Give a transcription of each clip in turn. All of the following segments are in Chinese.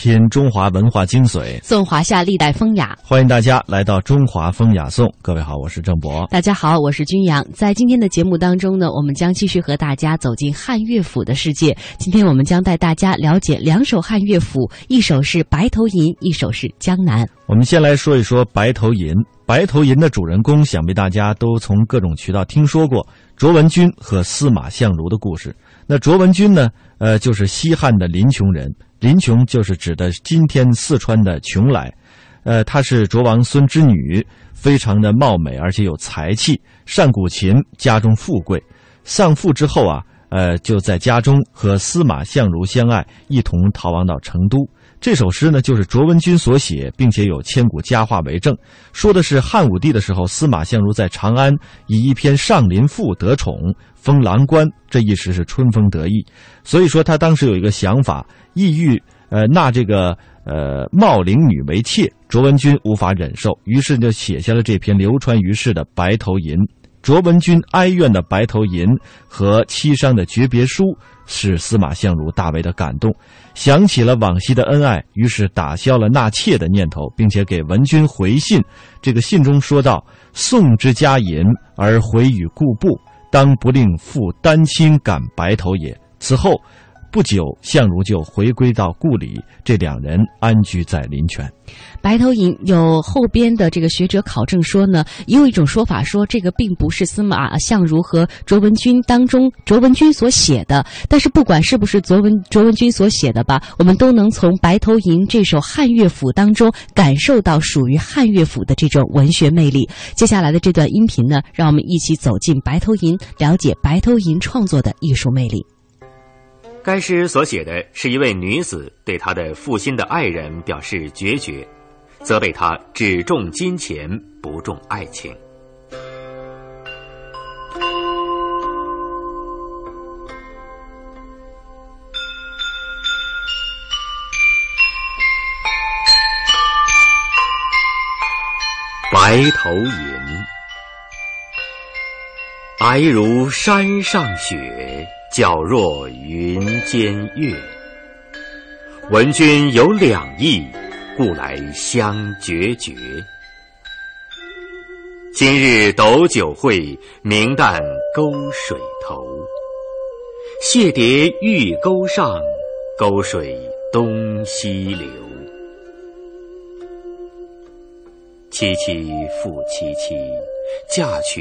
品中华文化精髓，颂华夏历代风雅。欢迎大家来到《中华风雅颂》。各位好，我是郑博。大家好，我是君阳。在今天的节目当中呢，我们将继续和大家走进汉乐府的世界。今天我们将带大家了解两首汉乐府，一首是《白头吟》，一首是《江南》。我们先来说一说《白头吟》。《白头吟》的主人公，想必大家都从各种渠道听说过卓文君和司马相如的故事。那卓文君呢？呃，就是西汉的临邛人。林琼就是指的今天四川的邛崃，呃，她是卓王孙之女，非常的貌美，而且有才气，善古琴，家中富贵。丧父之后啊，呃，就在家中和司马相如相爱，一同逃亡到成都。这首诗呢，就是卓文君所写，并且有千古佳话为证，说的是汉武帝的时候，司马相如在长安以一篇《上林赋》得宠，封郎官，这一时是春风得意。所以说，他当时有一个想法。意欲呃纳这个呃茂陵女为妾，卓文君无法忍受，于是就写下了这篇流传于世的《白头吟》。卓文君哀怨的《白头吟》和凄伤的诀别书，使司马相如大为的感动，想起了往昔的恩爱，于是打消了纳妾的念头，并且给文君回信。这个信中说道：“宋之佳吟而回与故部，当不令父丹青感白头也。”此后。不久，相如就回归到故里，这两人安居在临泉。《白头吟》有后边的这个学者考证说呢，也有一种说法说这个并不是司马相如和卓文君当中卓文君所写的。但是不管是不是卓文卓文君所写的吧，我们都能从《白头吟》这首汉乐府当中感受到属于汉乐府的这种文学魅力。接下来的这段音频呢，让我们一起走进《白头吟》，了解《白头吟》创作的艺术魅力。该诗所写的是一位女子对她的负心的爱人表示决绝，责备他只重金钱不重爱情。白头吟，皑如山上雪。皎若云间月，闻君有两意，故来相决绝。今日斗酒会，明旦沟水头。谢蝶玉钩上，沟水东西流。萋萋复萋萋，嫁娶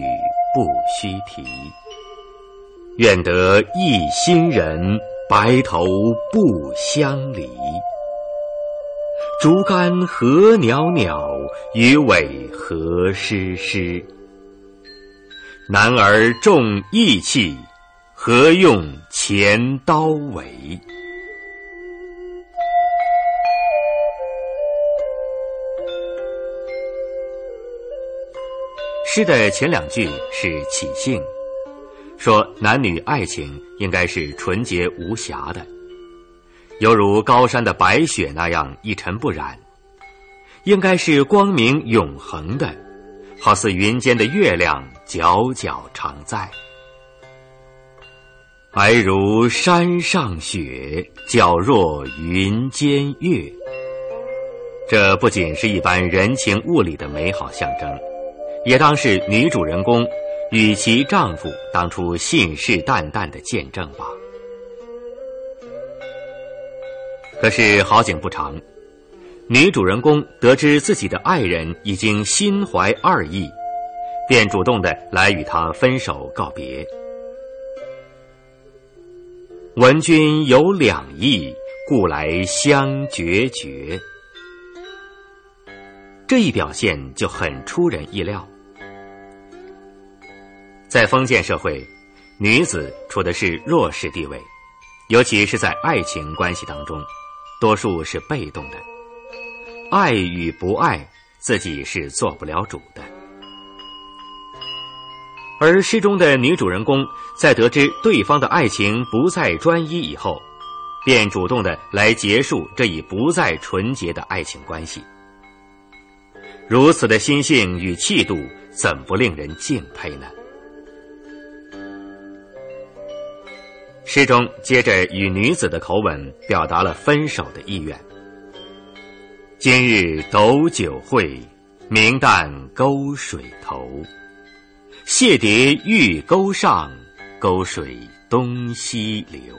不须啼。愿得一心人，白头不相离。竹竿何袅袅，鱼尾何湿湿。男儿重义气，何用钱刀为？诗的前两句是起兴。说男女爱情应该是纯洁无瑕的，犹如高山的白雪那样一尘不染；应该是光明永恒的，好似云间的月亮皎皎常在。白如山上雪，皎若云间月。这不仅是一般人情物理的美好象征，也当是女主人公。与其丈夫当初信誓旦旦的见证吧。可是好景不长，女主人公得知自己的爱人已经心怀二意，便主动的来与他分手告别。闻君有两意，故来相决绝。这一表现就很出人意料。在封建社会，女子处的是弱势地位，尤其是在爱情关系当中，多数是被动的。爱与不爱，自己是做不了主的。而诗中的女主人公在得知对方的爱情不再专一以后，便主动的来结束这一不再纯洁的爱情关系。如此的心性与气度，怎不令人敬佩呢？诗中接着以女子的口吻表达了分手的意愿，今日斗酒会，明旦沟水头。蟹蝶玉钩上，沟水东西流。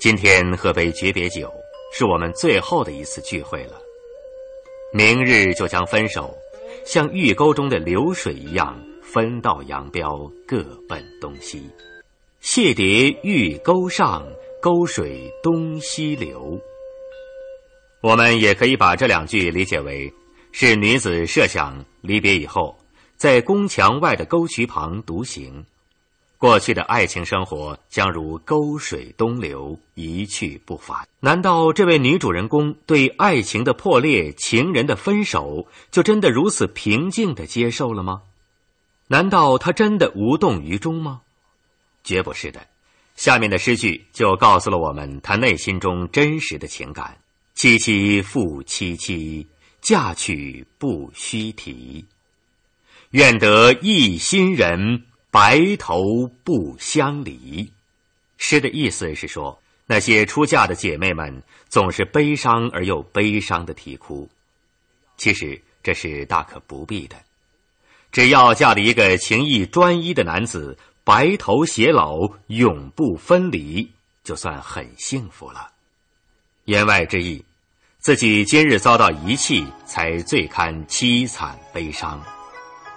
今天喝杯诀别酒，是我们最后的一次聚会了。明日就将分手，像玉沟中的流水一样，分道扬镳，各奔东西。蟹蝶玉钩上，沟水东西流。我们也可以把这两句理解为，是女子设想离别以后，在宫墙外的沟渠旁独行，过去的爱情生活将如沟水东流，一去不返。难道这位女主人公对爱情的破裂、情人的分手，就真的如此平静的接受了吗？难道他真的无动于衷吗？绝不是的。下面的诗句就告诉了我们他内心中真实的情感。凄凄复凄凄，嫁娶不须啼。愿得一心人，白头不相离。诗的意思是说，那些出嫁的姐妹们总是悲伤而又悲伤的啼哭。其实这是大可不必的，只要嫁了一个情意专一的男子，白头偕老，永不分离，就算很幸福了。言外之意，自己今日遭到遗弃，才最堪凄惨悲伤。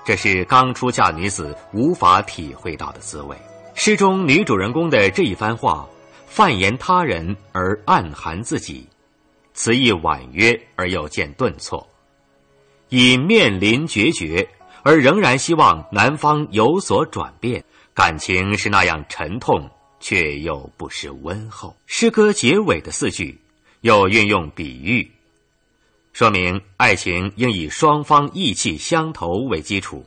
这是刚出嫁女子无法体会到的滋味。诗中女主人公的这一番话，泛言他人而暗含自己，词意婉约而又见顿挫。以面临决绝，而仍然希望男方有所转变，感情是那样沉痛，却又不失温厚。诗歌结尾的四句。又运用比喻，说明爱情应以双方意气相投为基础。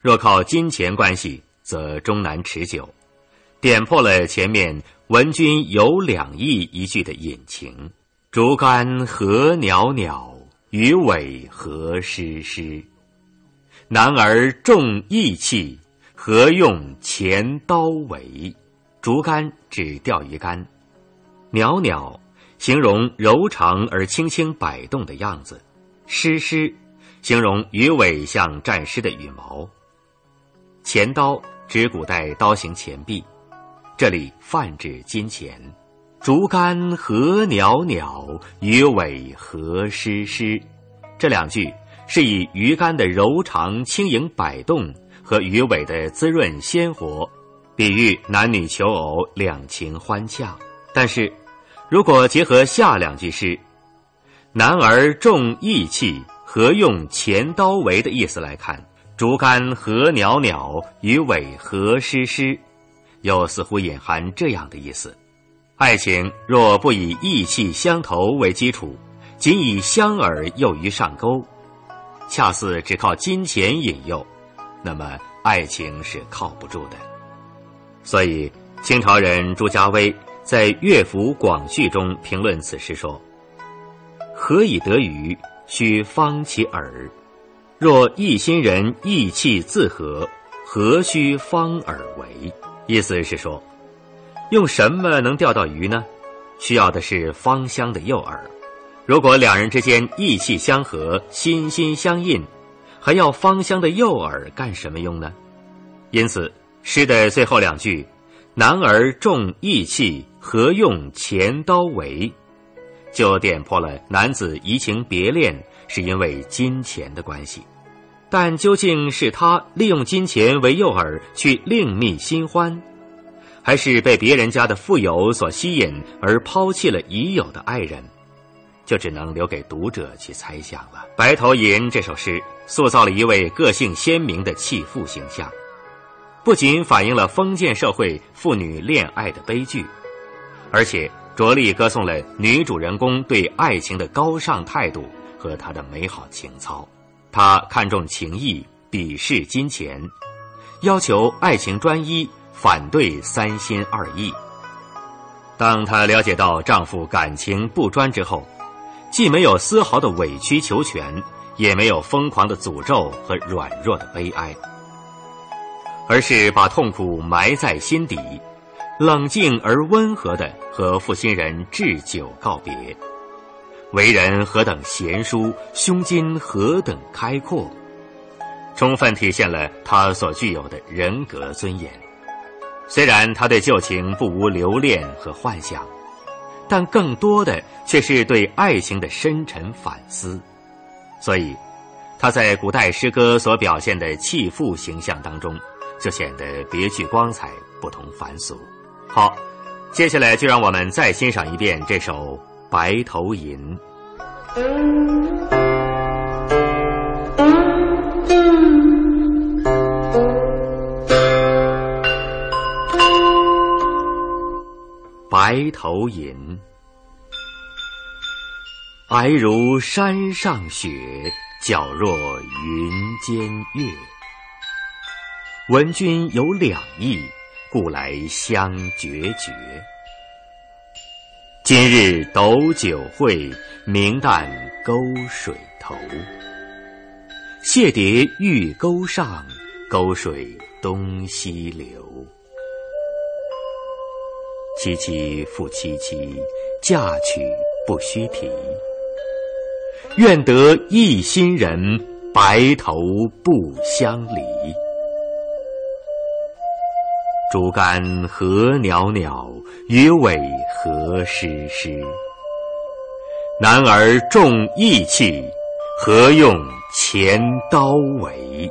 若靠金钱关系，则终难持久。点破了前面“闻君有两意”一句的隐情。竹竿何袅袅，鱼尾何湿湿。男儿重义气，何用钱刀为？竹竿指钓鱼竿，袅袅。形容柔长而轻轻摆动的样子，湿湿，形容鱼尾像沾湿的羽毛。钱刀指古代刀形钱币，这里泛指金钱。竹竿何袅袅，鱼尾何湿湿。这两句是以鱼竿的柔长轻盈摆动和鱼尾的滋润鲜活，比喻男女求偶两情欢洽。但是。如果结合下两句诗，“男儿重义气，何用钱刀为”的意思来看，“竹竿何袅袅，鱼尾何湿湿”，又似乎隐含这样的意思：爱情若不以义气相投为基础，仅以相饵诱鱼上钩，恰似只靠金钱引诱，那么爱情是靠不住的。所以，清朝人朱家威。在《乐府广序》中评论此诗说：“何以得鱼？须方其饵。若一心人意气自和，何须方饵为？”意思是说，用什么能钓到鱼呢？需要的是芳香的诱饵。如果两人之间意气相合、心心相印，还要芳香的诱饵干什么用呢？因此，诗的最后两句。男儿重义气，何用钱刀为？就点破了男子移情别恋是因为金钱的关系。但究竟是他利用金钱为诱饵去另觅新欢，还是被别人家的富有所吸引而抛弃了已有的爱人，就只能留给读者去猜想了。《白头吟》这首诗塑造了一位个性鲜明的弃妇形象。不仅反映了封建社会妇女恋爱的悲剧，而且着力歌颂了女主人公对爱情的高尚态度和她的美好情操。她看重情义，鄙视金钱，要求爱情专一，反对三心二意。当她了解到丈夫感情不专之后，既没有丝毫的委曲求全，也没有疯狂的诅咒和软弱的悲哀。而是把痛苦埋在心底，冷静而温和的和负心人置酒告别，为人何等贤淑，胸襟何等开阔，充分体现了他所具有的人格尊严。虽然他对旧情不无留恋和幻想，但更多的却是对爱情的深沉反思。所以，他在古代诗歌所表现的弃妇形象当中，就显得别具光彩，不同凡俗。好，接下来就让我们再欣赏一遍这首《白头吟》。白头吟，皑如山上雪，皎若云间月。闻君有两意，故来相决绝。今日斗酒会，明旦沟水头。谢蝶玉钩上，沟水东西流。萋萋复萋萋，嫁娶不须啼。愿得一心人，白头不相离。竹竿何袅袅，鱼尾何湿湿。男儿重义气，何用钱刀为？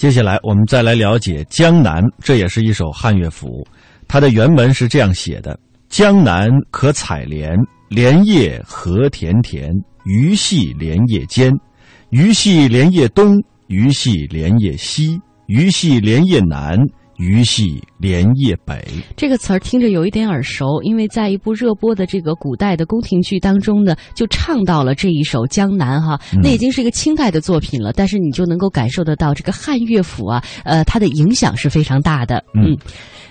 接下来，我们再来了解《江南》，这也是一首汉乐府。它的原文是这样写的：“江南可采莲，莲叶何田田。鱼戏莲叶间，鱼戏莲叶东，鱼戏莲叶西，鱼戏莲叶南。”鱼戏莲叶北，这个词儿听着有一点耳熟，因为在一部热播的这个古代的宫廷剧当中呢，就唱到了这一首《江南》哈。那已经是一个清代的作品了，但是你就能够感受得到这个汉乐府啊，呃，它的影响是非常大的。嗯，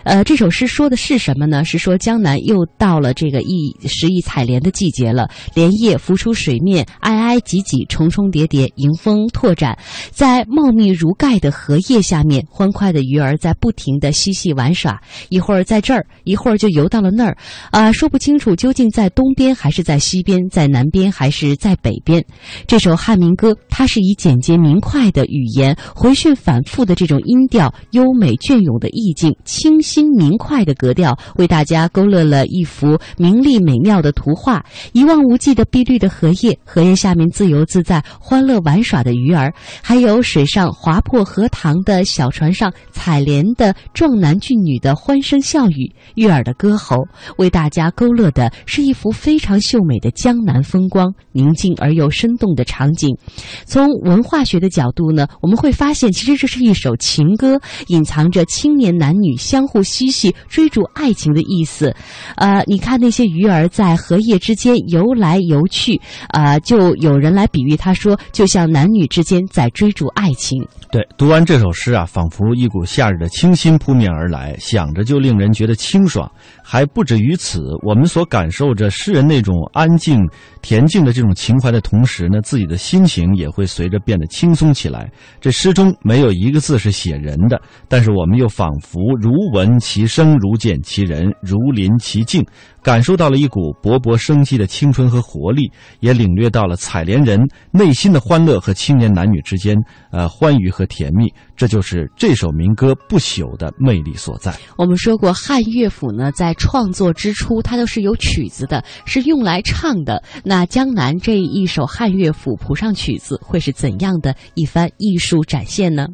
呃，这首诗说的是什么呢？是说江南又到了这个一时一采莲的季节了，莲叶浮出水面，挨挨挤挤，重重叠叠，迎风拓展，在茂密如盖的荷叶下面，欢快的鱼儿在不。停的嬉戏玩耍，一会儿在这儿，一会儿就游到了那儿，啊，说不清楚究竟在东边还是在西边，在南边还是在北边。这首汉民歌，它是以简洁明快的语言，回旋反复的这种音调，优美隽永的意境，清新明快的格调，为大家勾勒了一幅明丽美妙的图画。一望无际的碧绿的荷叶，荷叶下面自由自在、欢乐玩耍的鱼儿，还有水上划破荷塘的小船上采莲的。壮男俊女的欢声笑语，悦耳的歌喉，为大家勾勒的是一幅非常秀美的江南风光，宁静而又生动的场景。从文化学的角度呢，我们会发现，其实这是一首情歌，隐藏着青年男女相互嬉戏、追逐爱情的意思。呃，你看那些鱼儿在荷叶之间游来游去，啊，就有人来比喻他说，就像男女之间在追逐爱情。对，读完这首诗啊，仿佛一股夏日的清新扑面而来来，想着就令人觉得清爽。还不止于此，我们所感受着诗人那种安静、恬静的这种情怀的同时呢，自己的心情也会随着变得轻松起来。这诗中没有一个字是写人的，但是我们又仿佛如闻其声，如见其人，如临其境，感受到了一股勃勃生机的青春和活力，也领略到了采莲人内心的欢乐和青年男女之间呃欢愉和甜蜜。这就是这首民歌不朽的魅力所在。我们说过，汉乐府呢，在创作之初，它都是有曲子的，是用来唱的。那江南这一首汉乐府谱上曲子，会是怎样的一番艺术展现呢？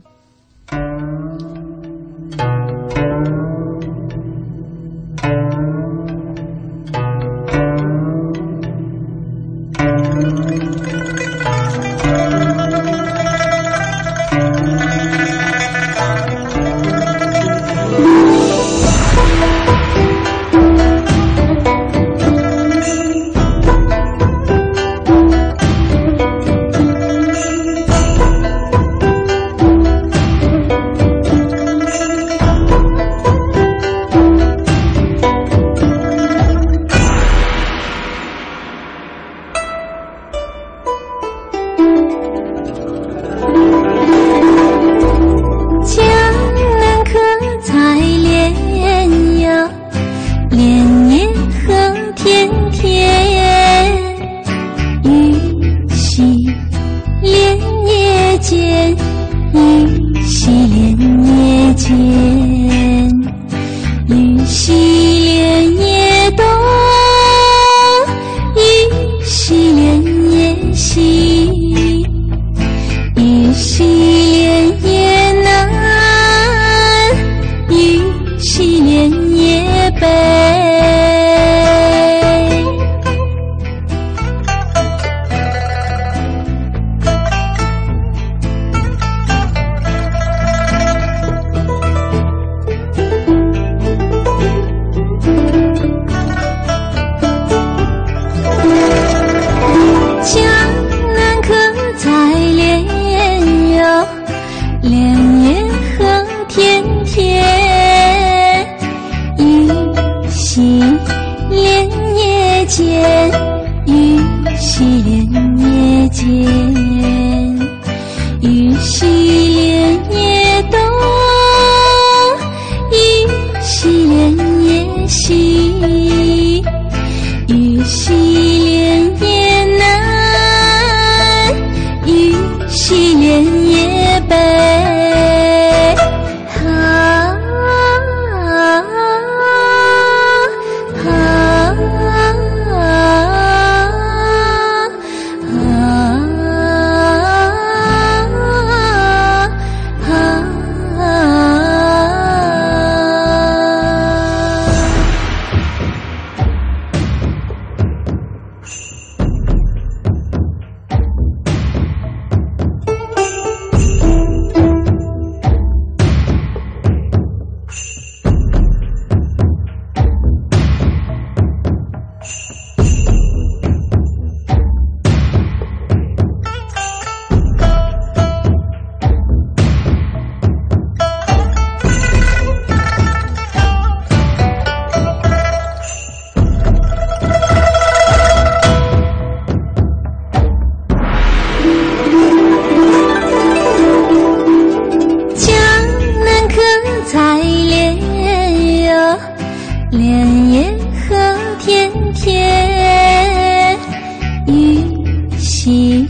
夕，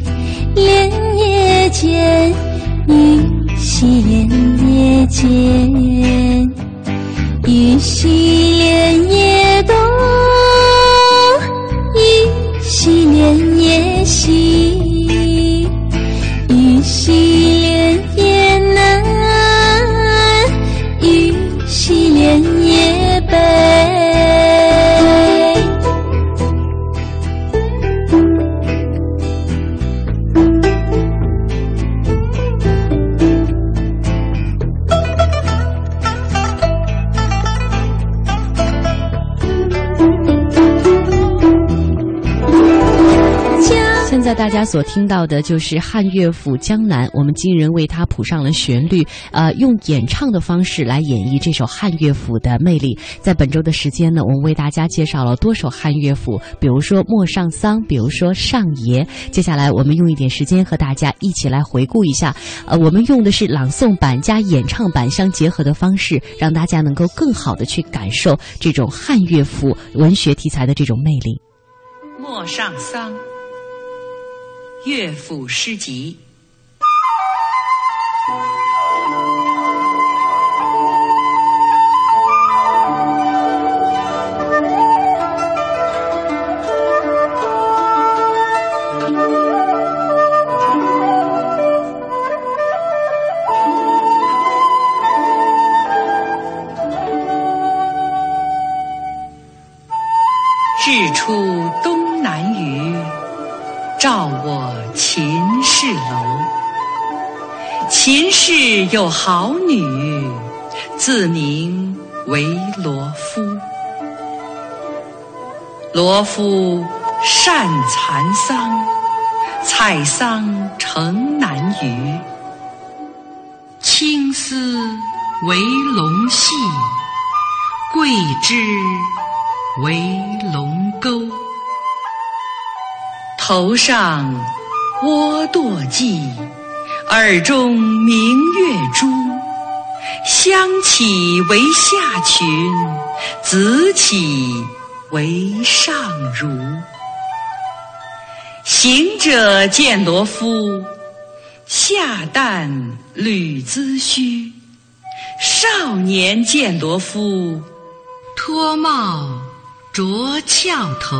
莲叶间，依稀莲叶间，依稀莲。大家所听到的就是汉乐府《江南》，我们今人为它谱上了旋律，呃，用演唱的方式来演绎这首汉乐府的魅力。在本周的时间呢，我们为大家介绍了多首汉乐府，比如说《陌上桑》，比如说《上爷》。接下来，我们用一点时间和大家一起来回顾一下，呃，我们用的是朗诵版加演唱版相结合的方式，让大家能够更好的去感受这种汉乐府文学题材的这种魅力。《陌上桑》乐府诗集。日出东南隅，照秦氏有好女，自名为罗敷。罗敷善蚕桑，采桑成南隅。青丝为龙系，桂枝为龙钩。头上倭堕髻，耳中明月珠，香起为下群，紫起为上儒。行者见罗敷，下淡履髭须。少年见罗敷，脱帽着翘头。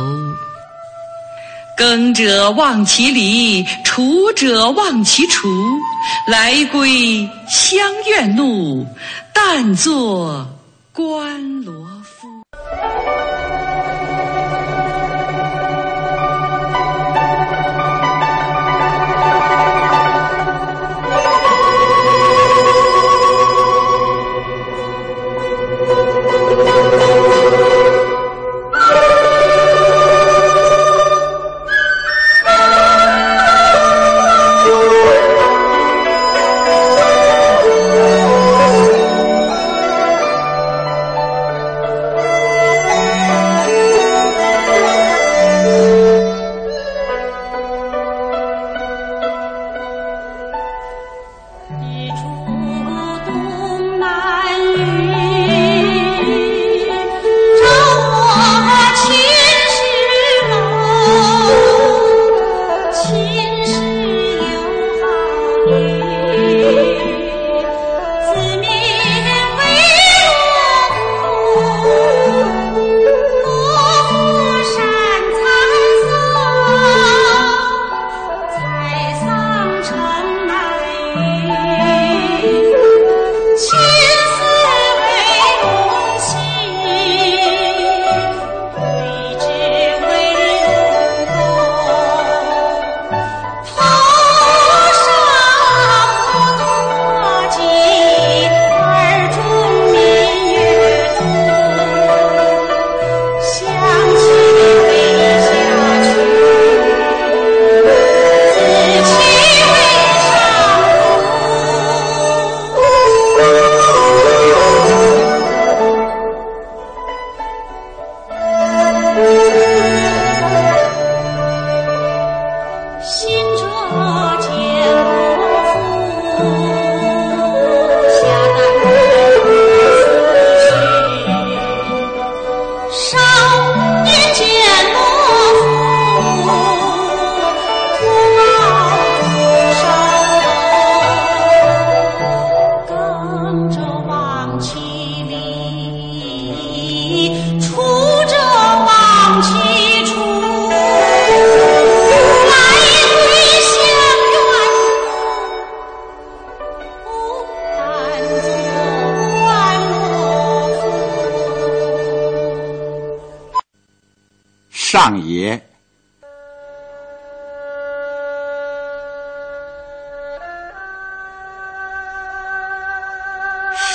耕者忘其犁，锄者忘其锄，来归相怨怒，但坐观罗。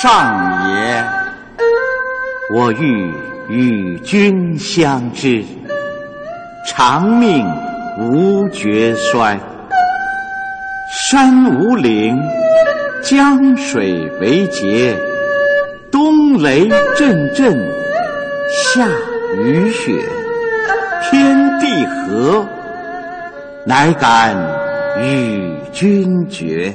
上也。我欲与君相知，长命无绝衰。山无陵，江水为竭，冬雷阵阵，夏雨雪，天地合，乃敢与君绝。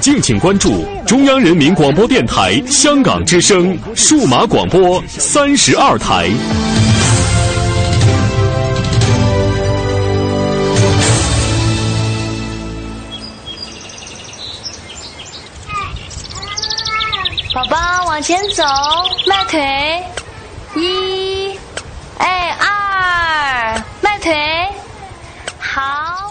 敬请关注中央人民广播电台香港之声数码广播三十二台。宝宝往前走，迈腿，一，哎二，迈腿，好。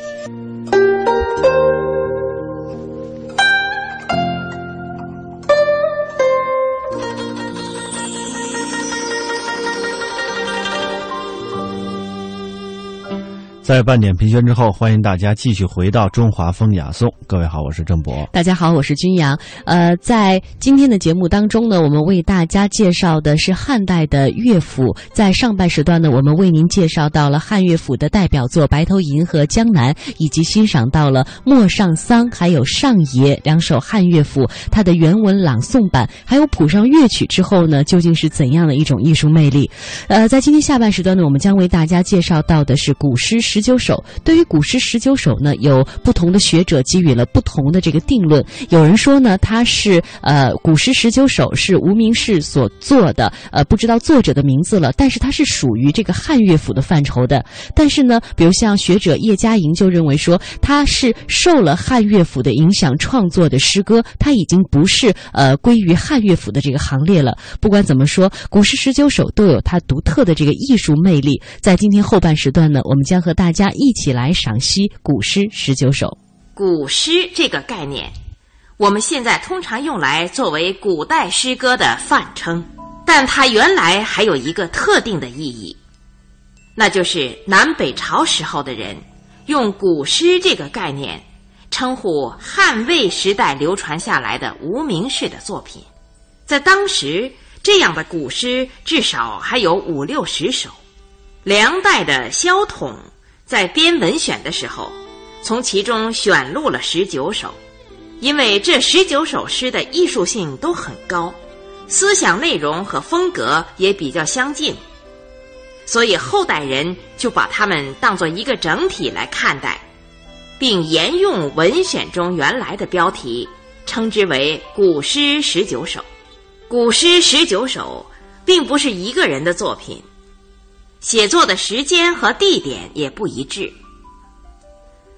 在半点评宣之后，欢迎大家继续回到《中华风雅颂》。各位好，我是郑博。大家好，我是君阳。呃，在今天的节目当中呢，我们为大家介绍的是汉代的乐府。在上半时段呢，我们为您介绍到了汉乐府的代表作《白头吟》和《江南》，以及欣赏到了《陌上桑》还有《上野》两首汉乐府它的原文朗诵版，还有谱上乐曲之后呢，究竟是怎样的一种艺术魅力？呃，在今天下半时段呢，我们将为大家介绍到的是古诗十九首。对于古诗十九首呢，有不同的学者给予了不同的这个定论。有人说呢，它是呃古诗十九首是无名氏所作的，呃不知道作者的名字了，但是它是属于这个汉乐府的范畴的。但是呢，比如像学者叶嘉莹就认为说，它是受了汉乐府的影响创作的诗歌，它已经不是呃归于汉乐府的这个行列了。不管怎么说，古诗十九首都有它独特的这个艺术魅力。在今天后半时段呢，我们将和大大家一起来赏析古诗十九首。古诗这个概念，我们现在通常用来作为古代诗歌的泛称。但它原来还有一个特定的意义，那就是南北朝时候的人用古诗这个概念称呼汉魏时代流传下来的无名氏的作品。在当时，这样的古诗至少还有五六十首。梁代的萧统在编文选的时候，从其中选录了十九首，因为这十九首诗的艺术性都很高，思想内容和风格也比较相近，所以后代人就把它们当做一个整体来看待，并沿用文选中原来的标题，称之为《古诗十九首》。古诗十九首并不是一个人的作品，写作的时间和地点也不一致。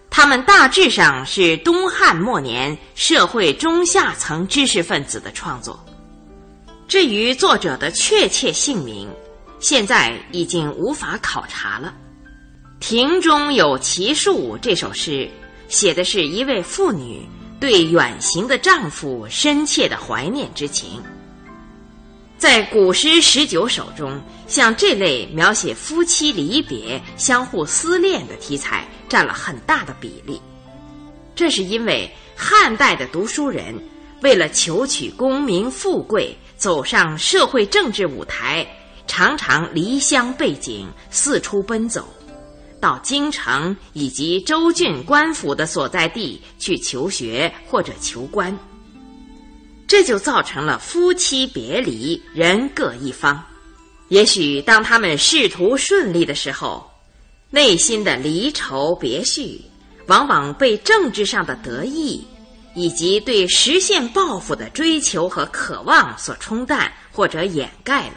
他们大致上是东汉末年社会中下层知识分子的创作。至于作者的确切姓名，现在已经无法考察了。《庭中有奇树》这首诗，写的是一位妇女对远行的丈夫深切的怀念之情。在古诗十九首中，像这类描写夫妻离别、相互思恋的题材占了很大的比例。这是因为汉代的读书人为了求取功名富贵，走上社会政治舞台，常常离乡背井，四处奔走，到京城以及州郡官府的所在地去求学或者求官。这就造成了夫妻别离，人各一方。也许当他们仕途顺利的时候，内心的离愁别绪，往往被政治上的得意，以及对实现抱负的追求和渴望所冲淡或者掩盖了。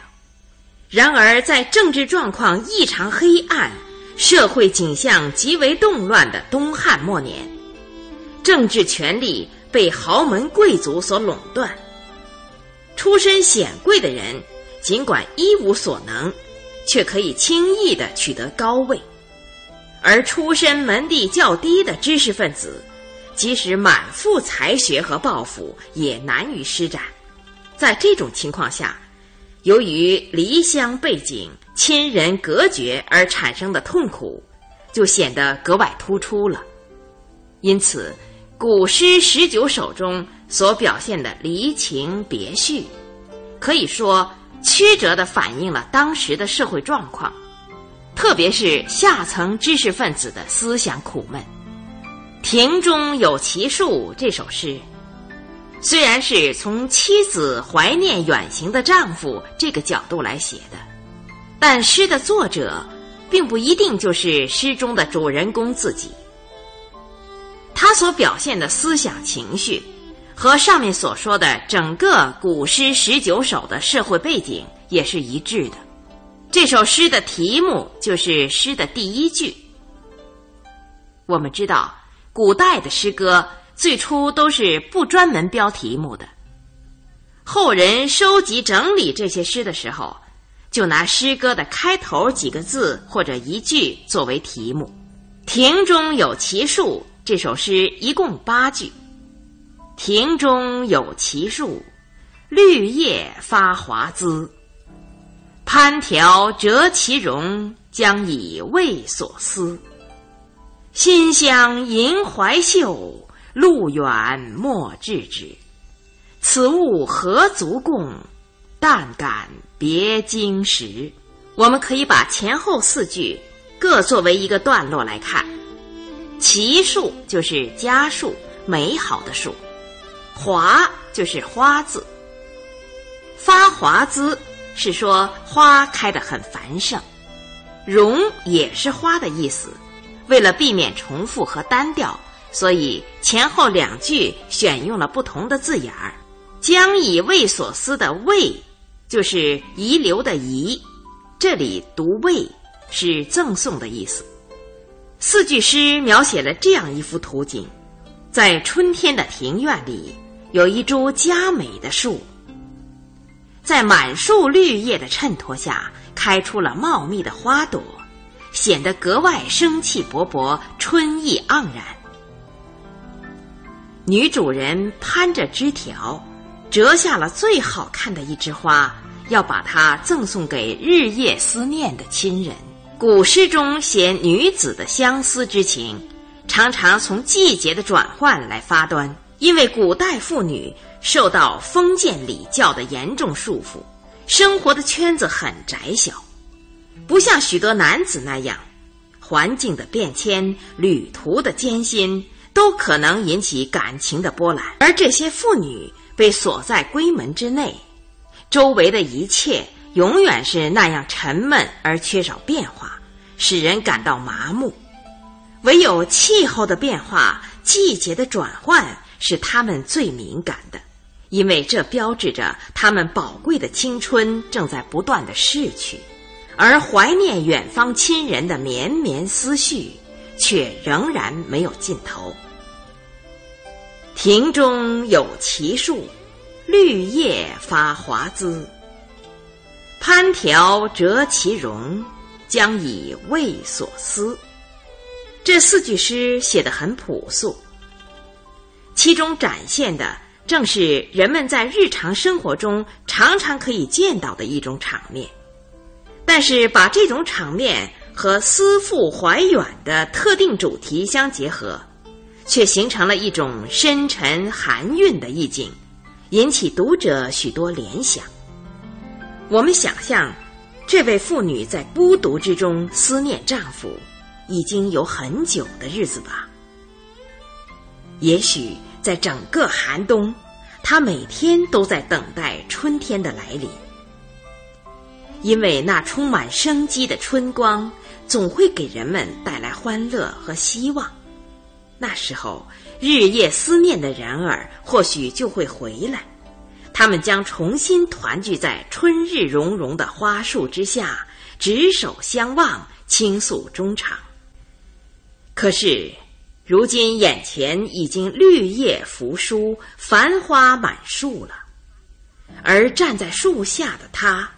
然而，在政治状况异常黑暗、社会景象极为动乱的东汉末年，政治权力。被豪门贵族所垄断，出身显贵的人尽管一无所能，却可以轻易的取得高位；而出身门第较低的知识分子，即使满腹才学和抱负，也难于施展。在这种情况下，由于离乡背井、亲人隔绝而产生的痛苦，就显得格外突出了。因此。古诗十九首中所表现的离情别绪，可以说曲折地反映了当时的社会状况，特别是下层知识分子的思想苦闷。《庭中有奇树》这首诗，虽然是从妻子怀念远行的丈夫这个角度来写的，但诗的作者并不一定就是诗中的主人公自己。他所表现的思想情绪，和上面所说的整个古诗十九首的社会背景也是一致的。这首诗的题目就是诗的第一句。我们知道，古代的诗歌最初都是不专门标题目的，后人收集整理这些诗的时候，就拿诗歌的开头几个字或者一句作为题目。庭中有奇树。这首诗一共八句：“庭中有奇树，绿叶发华滋。攀条折其荣，将以慰所思。馨香萦怀袖，路远莫致止。此物何足共？但感别经时。”我们可以把前后四句各作为一个段落来看。奇树就是家树，美好的树；华就是花字。发华滋是说花开得很繁盛，荣也是花的意思。为了避免重复和单调，所以前后两句选用了不同的字眼儿。将以慰所思的慰，就是遗留的遗，这里读慰是赠送的意思。四句诗描写了这样一幅图景：在春天的庭院里，有一株佳美的树，在满树绿叶的衬托下，开出了茂密的花朵，显得格外生气勃勃，春意盎然。女主人攀着枝条，折下了最好看的一枝花，要把它赠送给日夜思念的亲人。古诗中写女子的相思之情，常常从季节的转换来发端。因为古代妇女受到封建礼教的严重束缚，生活的圈子很窄小，不像许多男子那样，环境的变迁、旅途的艰辛都可能引起感情的波澜。而这些妇女被锁在闺门之内，周围的一切永远是那样沉闷而缺少变化，使人感到麻木。唯有气候的变化、季节的转换。是他们最敏感的，因为这标志着他们宝贵的青春正在不断的逝去，而怀念远方亲人的绵绵思绪却仍然没有尽头。庭中有奇树，绿叶发华滋。攀条折其容，将以慰所思。这四句诗写得很朴素。其中展现的正是人们在日常生活中常常可以见到的一种场面，但是把这种场面和思妇怀远的特定主题相结合，却形成了一种深沉含韵的意境，引起读者许多联想。我们想象，这位妇女在孤独之中思念丈夫，已经有很久的日子吧？也许。在整个寒冬，她每天都在等待春天的来临，因为那充满生机的春光总会给人们带来欢乐和希望。那时候，日夜思念的人儿或许就会回来，他们将重新团聚在春日融融的花树之下，执手相望，倾诉衷肠。可是。如今眼前已经绿叶扶疏，繁花满树了，而站在树下的他，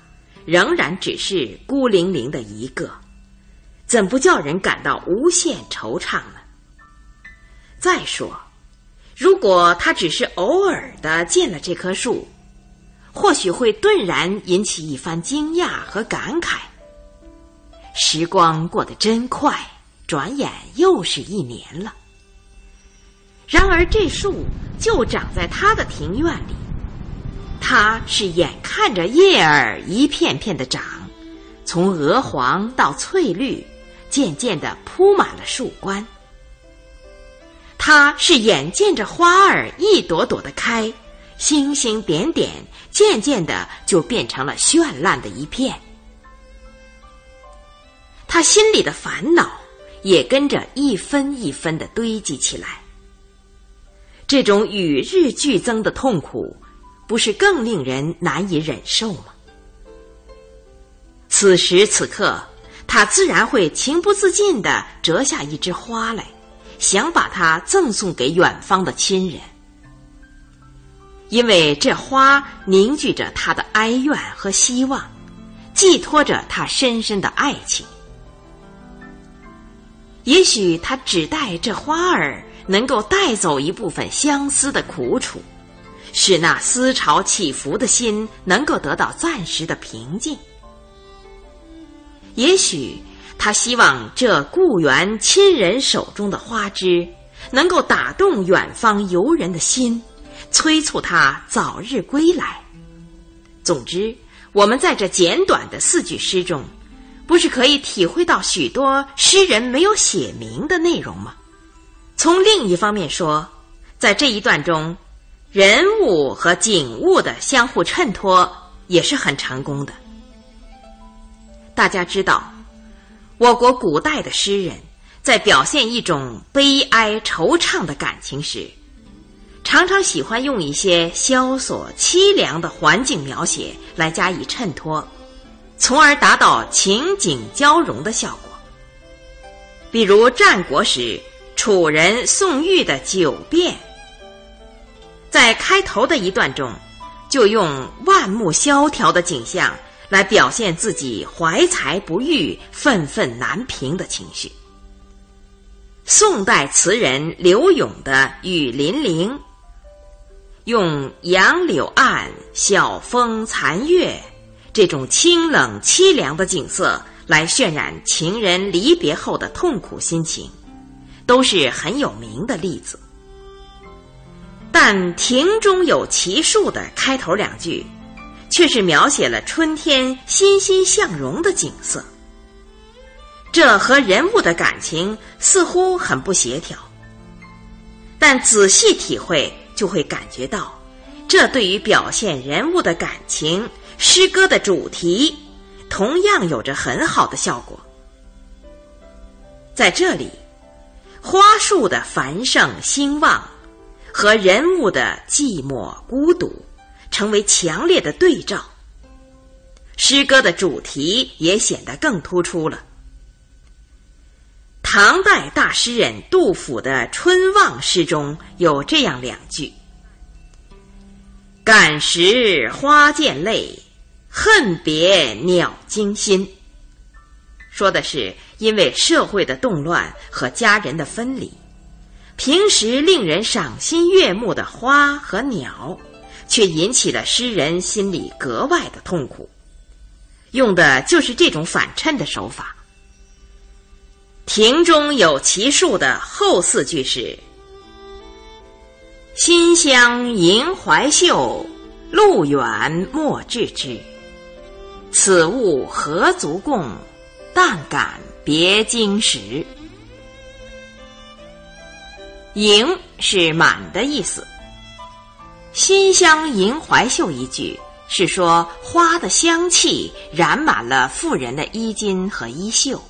仍然只是孤零零的一个，怎不叫人感到无限惆怅呢？再说，如果他只是偶尔的见了这棵树，或许会顿然引起一番惊讶和感慨。时光过得真快，转眼又是一年了。然而，这树就长在他的庭院里，他是眼看着叶儿一片片的长，从鹅黄到翠绿，渐渐的铺满了树冠。他是眼见着花儿一朵朵的开，星星点点，渐渐的就变成了绚烂的一片。他心里的烦恼也跟着一分一分的堆积起来。这种与日俱增的痛苦，不是更令人难以忍受吗？此时此刻，他自然会情不自禁的折下一枝花来，想把它赠送给远方的亲人，因为这花凝聚着他的哀怨和希望，寄托着他深深的爱情。也许他只待这花儿。能够带走一部分相思的苦楚，使那思潮起伏的心能够得到暂时的平静。也许他希望这故园亲人手中的花枝，能够打动远方游人的心，催促他早日归来。总之，我们在这简短的四句诗中，不是可以体会到许多诗人没有写明的内容吗？从另一方面说，在这一段中，人物和景物的相互衬托也是很成功的。大家知道，我国古代的诗人在表现一种悲哀惆怅的感情时，常常喜欢用一些萧索凄凉的环境描写来加以衬托，从而达到情景交融的效果。比如战国时。楚人宋玉的《九变》，在开头的一段中，就用万木萧条的景象来表现自己怀才不遇、愤愤难平的情绪。宋代词人柳永的《雨霖铃》，用杨柳岸，晓风残月，这种清冷凄凉的景色来渲染情人离别后的痛苦心情，都是很有名的例子。但“庭中有奇树”的开头两句，却是描写了春天欣欣向荣的景色。这和人物的感情似乎很不协调，但仔细体会就会感觉到，这对于表现人物的感情，诗歌的主题同样有着很好的效果。在这里，花树的繁盛兴旺和人物的寂寞孤独成为强烈的对照，诗歌的主题也显得更突出了。唐代大诗人杜甫的《春望》诗中有这样两句：“感时花溅泪，恨别鸟惊心。”说的是因为社会的动乱和家人的分离，平时令人赏心悦目的花和鸟，却引起了诗人心里格外的痛苦。用的就是这种反衬的手法。庭中有奇树的后四句是：“馨香盈怀袖，路远莫致之。此物何足共？但感别经时。”迎是满的意思，“馨香迎怀袖”一句是说花的香气染满了妇人的衣襟和衣袖。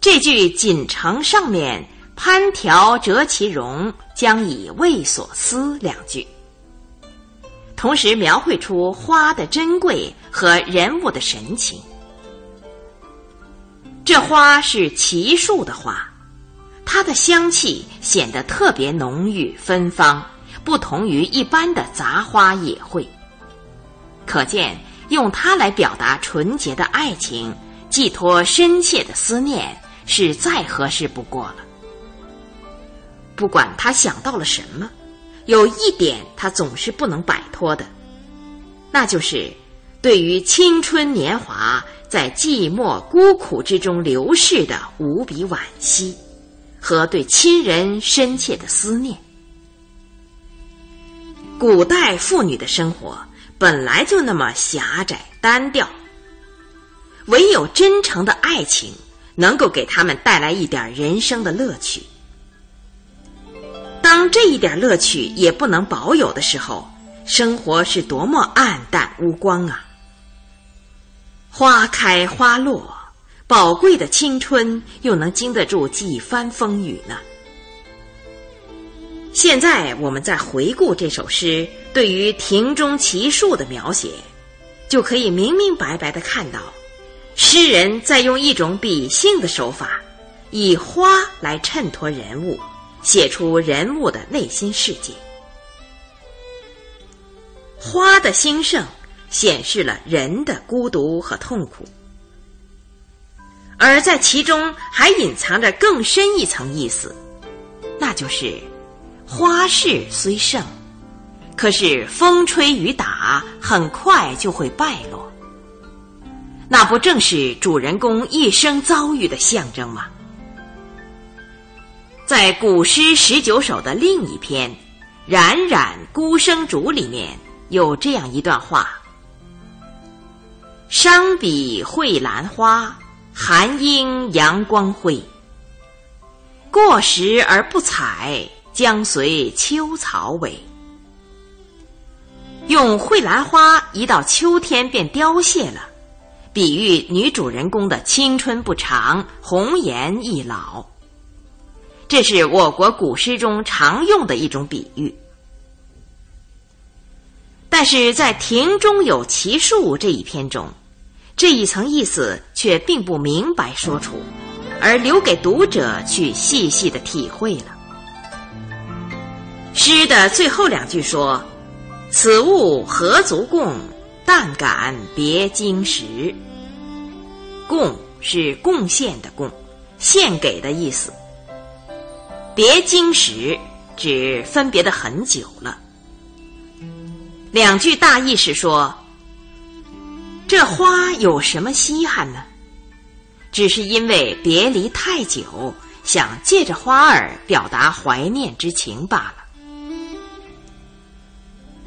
这句锦城上面“攀条折其容，将以慰所思”两句，同时描绘出花的珍贵和人物的神情。这花是奇树的花，它的香气显得特别浓郁芬芳，不同于一般的杂花野卉。可见，用它来表达纯洁的爱情，寄托深切的思念。是再合适不过了。不管他想到了什么，有一点他总是不能摆脱的，那就是对于青春年华在寂寞孤苦之中流逝的无比惋惜，和对亲人深切的思念。古代妇女的生活本来就那么狭窄单调，唯有真诚的爱情。能够给他们带来一点人生的乐趣。当这一点乐趣也不能保有的时候，生活是多么暗淡无光啊！花开花落，宝贵的青春又能经得住几番风雨呢？现在我们再回顾这首诗对于庭中奇树的描写，就可以明明白白的看到。诗人在用一种比兴的手法，以花来衬托人物，写出人物的内心世界。花的兴盛显示了人的孤独和痛苦，而在其中还隐藏着更深一层意思，那就是花势虽盛，可是风吹雨打，很快就会败落。那不正是主人公一生遭遇的象征吗？在古诗十九首的另一篇《冉冉孤生竹》里面有这样一段话：“伤彼蕙兰花，寒阴阳光辉。过时而不采，将随秋草萎。”用蕙兰花一到秋天便凋谢了。比喻女主人公的青春不长，红颜易老。这是我国古诗中常用的一种比喻。但是在“庭中有奇树”这一篇中，这一层意思却并不明白说出，而留给读者去细细的体会了。诗的最后两句说：“此物何足共？”但感别经时，贡是贡献的贡，献给的意思。别经时指分别的很久了。两句大意是说，这花有什么稀罕呢？只是因为别离太久，想借着花儿表达怀念之情罢了。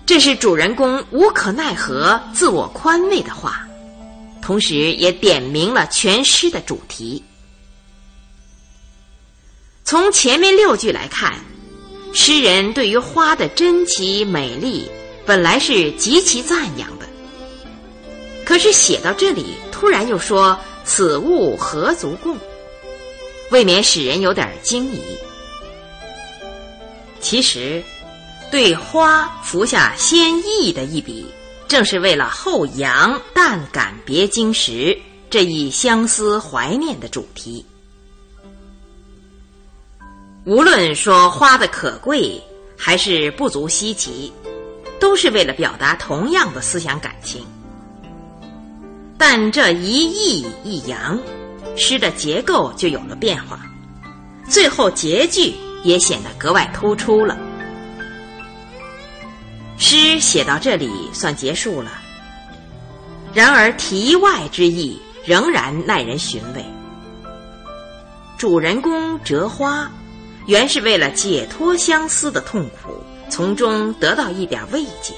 这是主人公无可奈何、自我宽慰的话，同时也点明了全诗的主题。从前面六句来看，诗人对于花的珍奇美丽本来是极其赞扬的，可是写到这里，突然又说“此物何足共”，未免使人有点惊疑。其实。对花服下先意的一笔，正是为了后扬“但感别经时”这一相思怀念的主题。无论说花的可贵还是不足稀奇，都是为了表达同样的思想感情。但这一抑一扬，诗的结构就有了变化，最后结句也显得格外突出了。诗写到这里算结束了，然而题外之意仍然耐人寻味。主人公折花，原是为了解脱相思的痛苦，从中得到一点慰藉。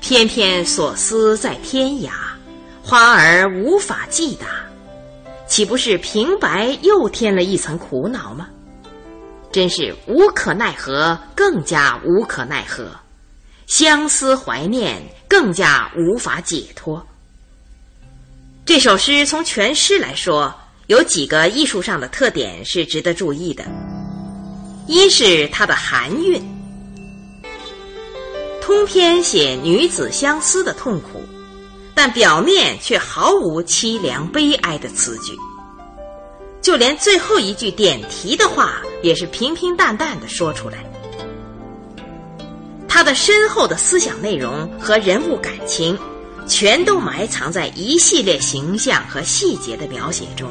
偏偏所思在天涯，花儿无法寄达，岂不是平白又添了一层苦恼吗？真是无可奈何，更加无可奈何；相思怀念，更加无法解脱。这首诗从全诗来说，有几个艺术上的特点是值得注意的：一是它的含韵，通篇写女子相思的痛苦，但表面却毫无凄凉悲哀的词句。就连最后一句点题的话，也是平平淡淡的说出来。他的深厚的思想内容和人物感情，全都埋藏在一系列形象和细节的描写中，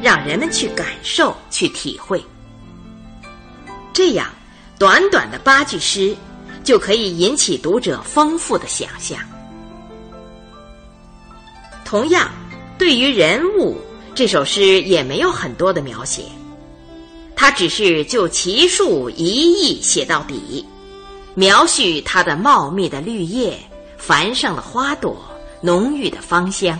让人们去感受、去体会。这样，短短的八句诗，就可以引起读者丰富的想象。同样，对于人物。这首诗也没有很多的描写，它只是就其数一意写到底，描叙它的茂密的绿叶、繁盛的花朵、浓郁的芳香。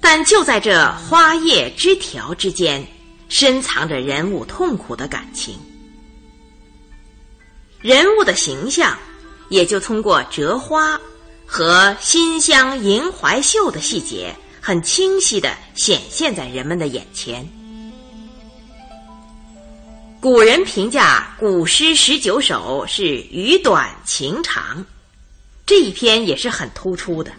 但就在这花叶枝条之间，深藏着人物痛苦的感情，人物的形象也就通过折花和馨香迎怀袖的细节。很清晰的显现在人们的眼前。古人评价古诗十九首是语短情长，这一篇也是很突出的。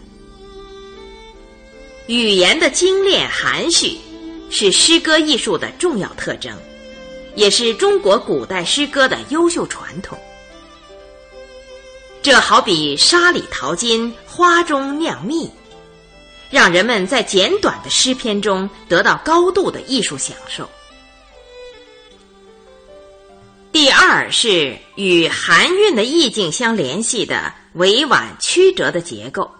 语言的精炼含蓄是诗歌艺术的重要特征，也是中国古代诗歌的优秀传统。这好比沙里淘金，花中酿蜜。让人们在简短的诗篇中得到高度的艺术享受。第二是与含韵的意境相联系的委婉曲折的结构。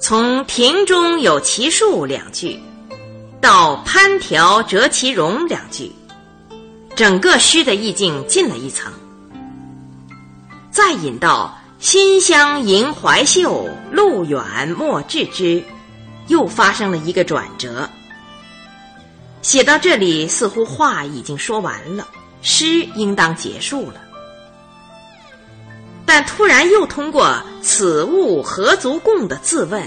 从“庭中有奇树”两句，到“攀条折其荣”两句，整个诗的意境进了一层。再引到。馨香迎怀袖，路远莫致之，又发生了一个转折。写到这里，似乎话已经说完了，诗应当结束了。但突然又通过“此物何足共”的自问，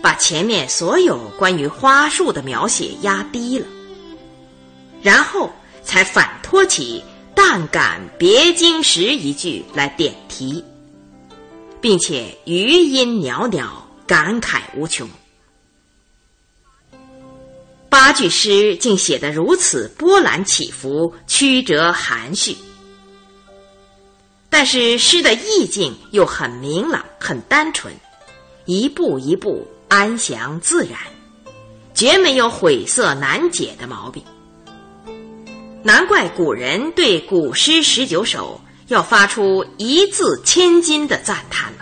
把前面所有关于花树的描写压低了，然后才反托起“但感别经时”一句来点题。并且余音袅袅，感慨无穷。八句诗竟写得如此波澜起伏、曲折含蓄，但是诗的意境又很明朗、很单纯，一步一步安详自然，绝没有晦涩难解的毛病。难怪古人对古诗十九首。要发出一字千金的赞叹了。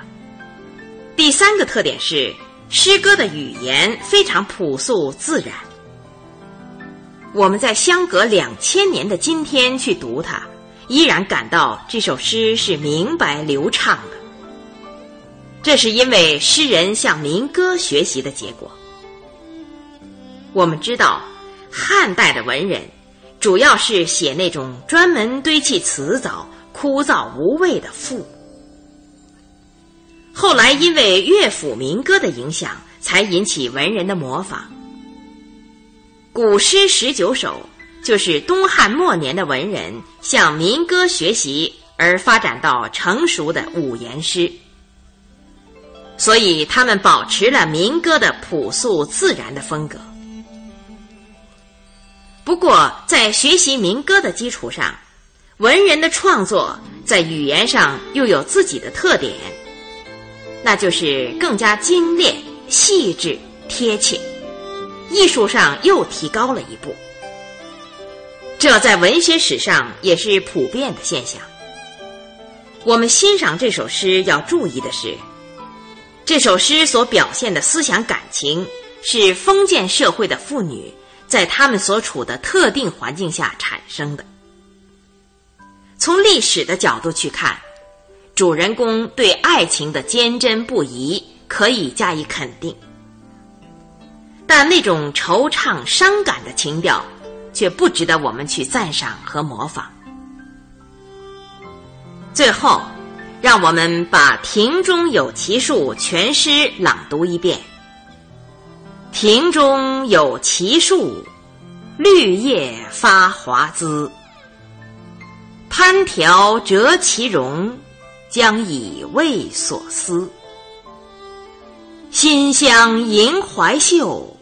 第三个特点是，诗歌的语言非常朴素自然。我们在相隔两千年的今天去读它，依然感到这首诗是明白流畅的。这是因为诗人向民歌学习的结果。我们知道，汉代的文人主要是写那种专门堆砌辞藻、枯燥无味的赋。后来因为乐府民歌的影响，才引起文人的模仿。古诗十九首就是东汉末年的文人向民歌学习而发展到成熟的五言诗，所以他们保持了民歌的朴素自然的风格。不过，在学习民歌的基础上，文人的创作在语言上又有自己的特点，那就是更加精炼、细致、贴切。艺术上又提高了一步，这在文学史上也是普遍的现象。我们欣赏这首诗要注意的是，这首诗所表现的思想感情是封建社会的妇女在她们所处的特定环境下产生的。从历史的角度去看，主人公对爱情的坚贞不移可以加以肯定。但那种惆怅伤感的情调，却不值得我们去赞赏和模仿。最后，让我们把《庭中有奇树》全诗朗读一遍。庭中有奇树，绿叶发华滋。攀条折其荣，将以慰所思。馨香萦怀袖。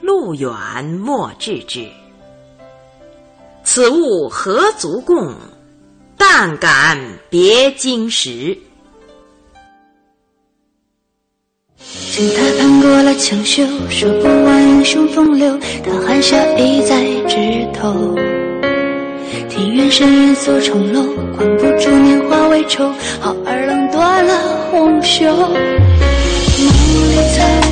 路远莫致之，此物何足共？但感别经时。他攀过了墙秀，说不完英雄风流，他含笑倚在枝头。人生烟锁重楼，关不住年华为愁，好儿郎断了红袖。梦里曾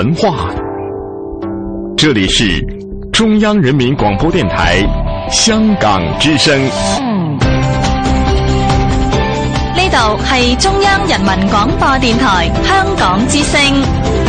文化。这里是中央人民广播电台香港之声。呢度系中央人民广播电台香港之声。